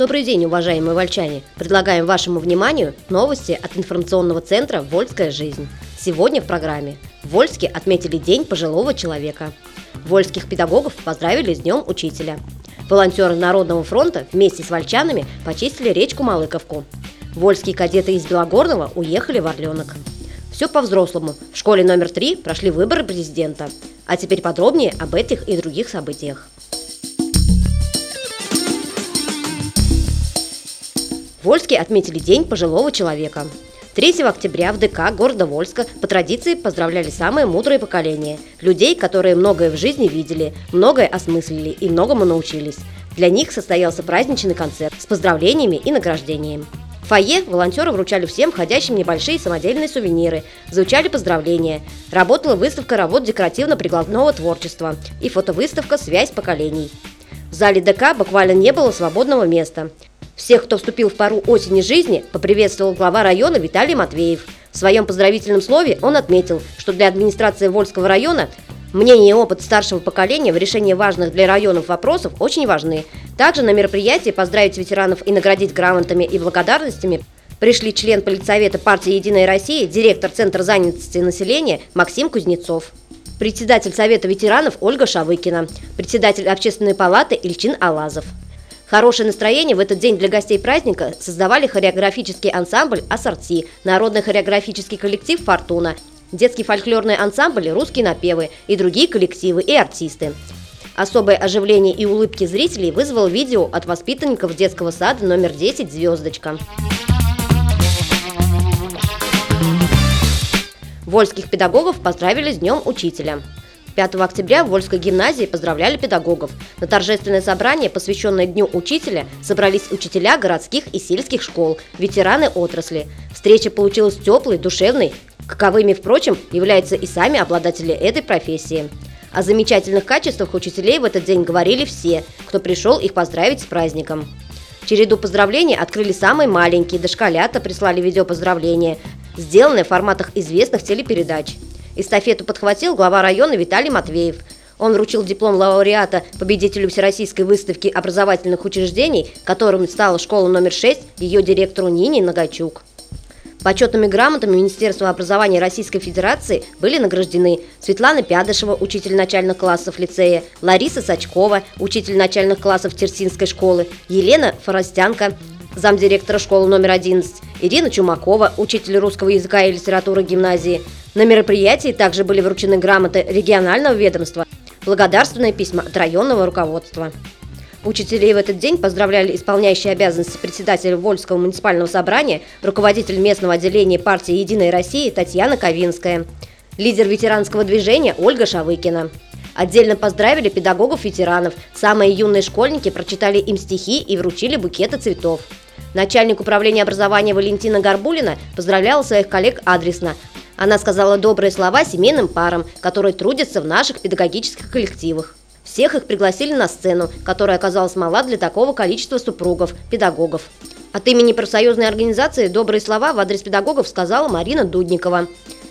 Добрый день, уважаемые вольчане! Предлагаем вашему вниманию новости от информационного центра «Вольская жизнь». Сегодня в программе в Вольске отметили День пожилого человека. Вольских педагогов поздравили с Днем Учителя. Волонтеры Народного фронта вместе с вольчанами почистили речку Малыковку. Вольские кадеты из Белогорного уехали в Орленок. Все по-взрослому. В школе номер три прошли выборы президента. А теперь подробнее об этих и других событиях. Вольске отметили День пожилого человека. 3 октября в ДК города Вольска по традиции поздравляли самое мудрое поколение – людей, которые многое в жизни видели, многое осмыслили и многому научились. Для них состоялся праздничный концерт с поздравлениями и награждением. В фойе волонтеры вручали всем ходящим небольшие самодельные сувениры, звучали поздравления. Работала выставка работ декоративно-прикладного творчества и фотовыставка «Связь поколений». В зале ДК буквально не было свободного места. Всех, кто вступил в пару осени жизни, поприветствовал глава района Виталий Матвеев. В своем поздравительном слове он отметил, что для администрации Вольского района Мнение и опыт старшего поколения в решении важных для районов вопросов очень важны. Также на мероприятии поздравить ветеранов и наградить грамотами и благодарностями пришли член политсовета партии «Единая Россия», директор Центра занятости населения Максим Кузнецов, председатель Совета ветеранов Ольга Шавыкина, председатель Общественной палаты Ильчин Алазов. Хорошее настроение в этот день для гостей праздника создавали хореографический ансамбль «Ассорти», народный хореографический коллектив «Фортуна», детский фольклорный ансамбль «Русские напевы» и другие коллективы и артисты. Особое оживление и улыбки зрителей вызвало видео от воспитанников детского сада номер 10 «Звездочка». Вольских педагогов поздравили с Днем Учителя. 5 октября в Вольской гимназии поздравляли педагогов. На торжественное собрание, посвященное Дню учителя, собрались учителя городских и сельских школ, ветераны отрасли. Встреча получилась теплой, душевной, каковыми, впрочем, являются и сами обладатели этой профессии. О замечательных качествах учителей в этот день говорили все, кто пришел их поздравить с праздником. Череду поздравлений открыли самые маленькие, дошколята прислали видеопоздравления, сделанные в форматах известных телепередач – Эстафету подхватил глава района Виталий Матвеев. Он вручил диплом лауреата победителю Всероссийской выставки образовательных учреждений, которым стала школа номер 6, ее директору Нине Нагачук. Почетными грамотами Министерства образования Российской Федерации были награждены Светлана Пядышева, учитель начальных классов лицея, Лариса Сачкова, учитель начальных классов Терсинской школы, Елена Форостянка, замдиректора школы номер 11, Ирина Чумакова, учитель русского языка и литературы гимназии, на мероприятии также были вручены грамоты регионального ведомства, благодарственные письма от районного руководства. Учителей в этот день поздравляли исполняющий обязанности председателя Вольского муниципального собрания, руководитель местного отделения партии «Единая Россия» Татьяна Ковинская, лидер ветеранского движения Ольга Шавыкина. Отдельно поздравили педагогов-ветеранов. Самые юные школьники прочитали им стихи и вручили букеты цветов. Начальник управления образования Валентина Горбулина поздравляла своих коллег адресно, она сказала добрые слова семейным парам, которые трудятся в наших педагогических коллективах. Всех их пригласили на сцену, которая оказалась мала для такого количества супругов, педагогов. От имени профсоюзной организации добрые слова в адрес педагогов сказала Марина Дудникова.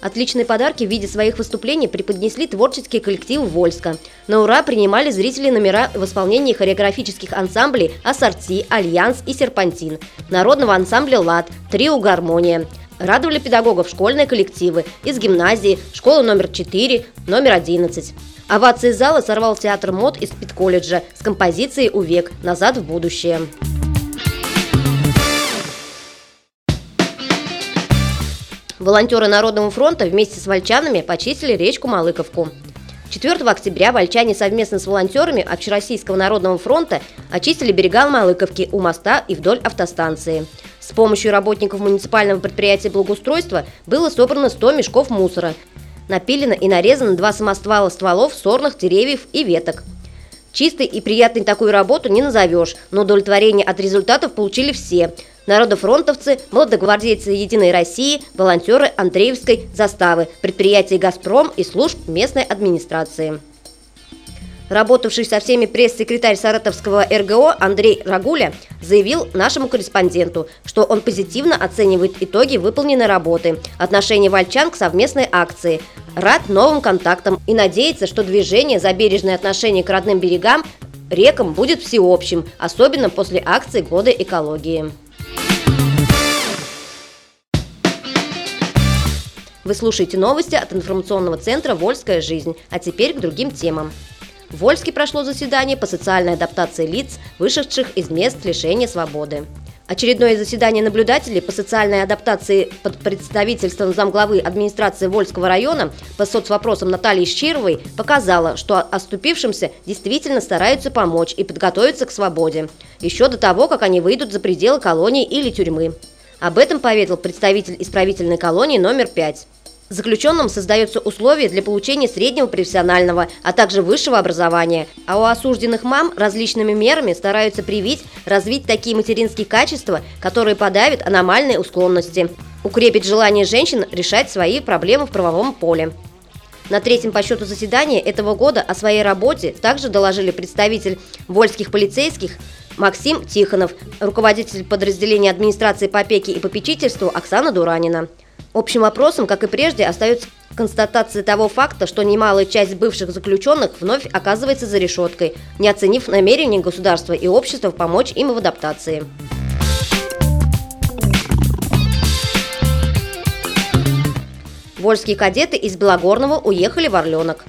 Отличные подарки в виде своих выступлений преподнесли творческие коллективы Вольска. На ура принимали зрители номера в исполнении хореографических ансамблей «Ассорти», «Альянс» и «Серпантин», народного ансамбля «Лад», «Трио Гармония», Радовали педагогов школьные коллективы из гимназии, школы номер 4, номер 11. Овации зала сорвал театр мод из Питколледжа с композицией «Увек. Назад в будущее». Волонтеры Народного фронта вместе с вольчанами почистили речку Малыковку. 4 октября вольчане совместно с волонтерами Общероссийского народного фронта очистили берега Малыковки у моста и вдоль автостанции. С помощью работников муниципального предприятия благоустройства было собрано 100 мешков мусора. Напилено и нарезано два самоствала стволов сорных деревьев и веток. Чистой и приятной такую работу не назовешь, но удовлетворение от результатов получили все. Народофронтовцы, молодогвардейцы Единой России, волонтеры Андреевской заставы, предприятия «Газпром» и служб местной администрации. Работавший со всеми пресс-секретарь Саратовского РГО Андрей Рагуля заявил нашему корреспонденту, что он позитивно оценивает итоги выполненной работы, отношение вольчан к совместной акции, рад новым контактам и надеется, что движение за бережное отношение к родным берегам рекам будет всеобщим, особенно после акции Года экологии. Вы слушаете новости от информационного центра «Вольская жизнь», а теперь к другим темам. В Вольске прошло заседание по социальной адаптации лиц, вышедших из мест лишения свободы. Очередное заседание наблюдателей по социальной адаптации под представительством замглавы администрации Вольского района по соцвопросам Натальи Щировой показало, что оступившимся действительно стараются помочь и подготовиться к свободе, еще до того, как они выйдут за пределы колонии или тюрьмы. Об этом поведал представитель исправительной колонии номер 5. Заключенным создаются условия для получения среднего профессионального, а также высшего образования. А у осужденных мам различными мерами стараются привить, развить такие материнские качества, которые подавят аномальные усклонности, укрепить желание женщин решать свои проблемы в правовом поле. На третьем по счету заседании этого года о своей работе также доложили представитель вольских полицейских Максим Тихонов, руководитель подразделения администрации по опеке и попечительству Оксана Дуранина. Общим вопросом, как и прежде, остается констатация того факта, что немалая часть бывших заключенных вновь оказывается за решеткой, не оценив намерений государства и общества помочь им в адаптации. Вольские кадеты из Белогорного уехали в Орленок.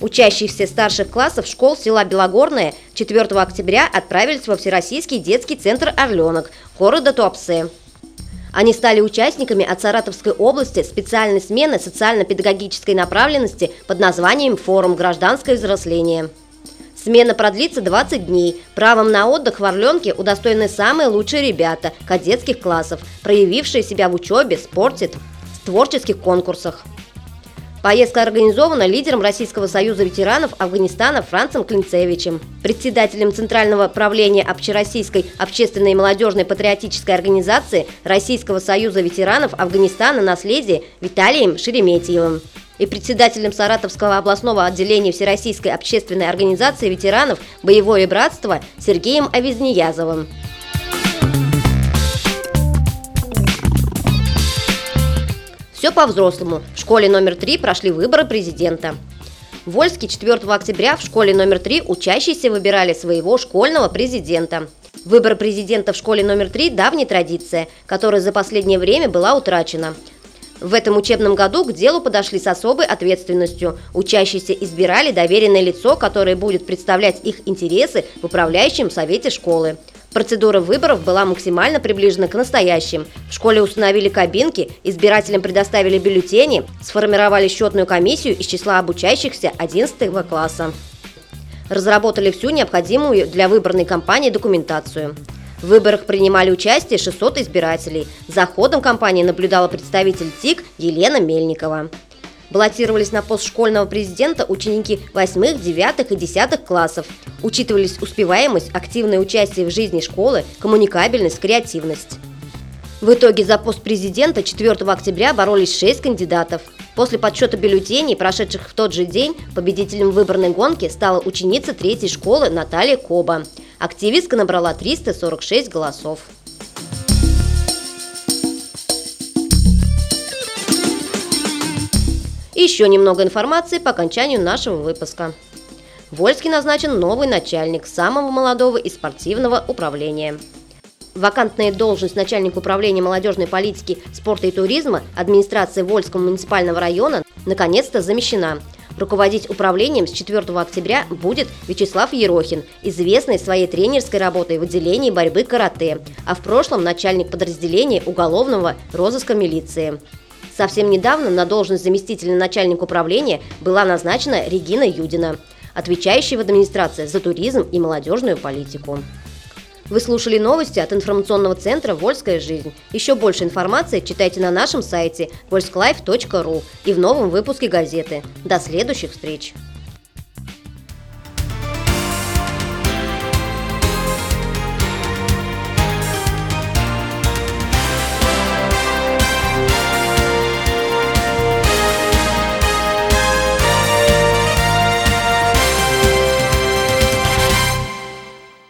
Учащиеся старших классов школ села Белогорное 4 октября отправились во Всероссийский детский центр «Орленок» города Туапсе. Они стали участниками от Саратовской области специальной смены социально-педагогической направленности под названием «Форум гражданское взросление». Смена продлится 20 дней. Правом на отдых в Орленке удостоены самые лучшие ребята кадетских классов, проявившие себя в учебе, спорте, в творческих конкурсах. Поездка организована лидером Российского союза ветеранов Афганистана Францем Клинцевичем, председателем Центрального правления Общероссийской общественной и молодежной патриотической организации Российского союза ветеранов Афганистана «Наследие» Виталием Шереметьевым и председателем Саратовского областного отделения Всероссийской общественной организации ветеранов «Боевое братство» Сергеем Авизниязовым. Все по-взрослому. В школе номер 3 прошли выборы президента. В Вольске 4 октября в школе номер 3 учащиеся выбирали своего школьного президента. Выбор президента в школе номер 3 – давняя традиция, которая за последнее время была утрачена. В этом учебном году к делу подошли с особой ответственностью. Учащиеся избирали доверенное лицо, которое будет представлять их интересы в управляющем совете школы. Процедура выборов была максимально приближена к настоящим. В школе установили кабинки, избирателям предоставили бюллетени, сформировали счетную комиссию из числа обучающихся 11 класса. Разработали всю необходимую для выборной кампании документацию. В выборах принимали участие 600 избирателей. За ходом кампании наблюдала представитель ТИК Елена Мельникова. Баллотировались на пост школьного президента ученики 8, 9 и 10 классов. Учитывались успеваемость, активное участие в жизни школы, коммуникабельность, креативность. В итоге за пост президента 4 октября боролись 6 кандидатов. После подсчета бюллетеней, прошедших в тот же день, победителем выборной гонки стала ученица третьей школы Наталья Коба. Активистка набрала 346 голосов. Еще немного информации по окончанию нашего выпуска. В Вольске назначен новый начальник самого молодого и спортивного управления. Вакантная должность начальника управления молодежной политики, спорта и туризма администрации Вольского муниципального района наконец-то замещена. Руководить управлением с 4 октября будет Вячеслав Ерохин, известный своей тренерской работой в отделении борьбы карате, а в прошлом начальник подразделения уголовного розыска милиции. Совсем недавно на должность заместителя начальника управления была назначена Регина Юдина, отвечающая в администрации за туризм и молодежную политику. Вы слушали новости от информационного центра «Вольская жизнь». Еще больше информации читайте на нашем сайте volsklife.ru и в новом выпуске газеты. До следующих встреч!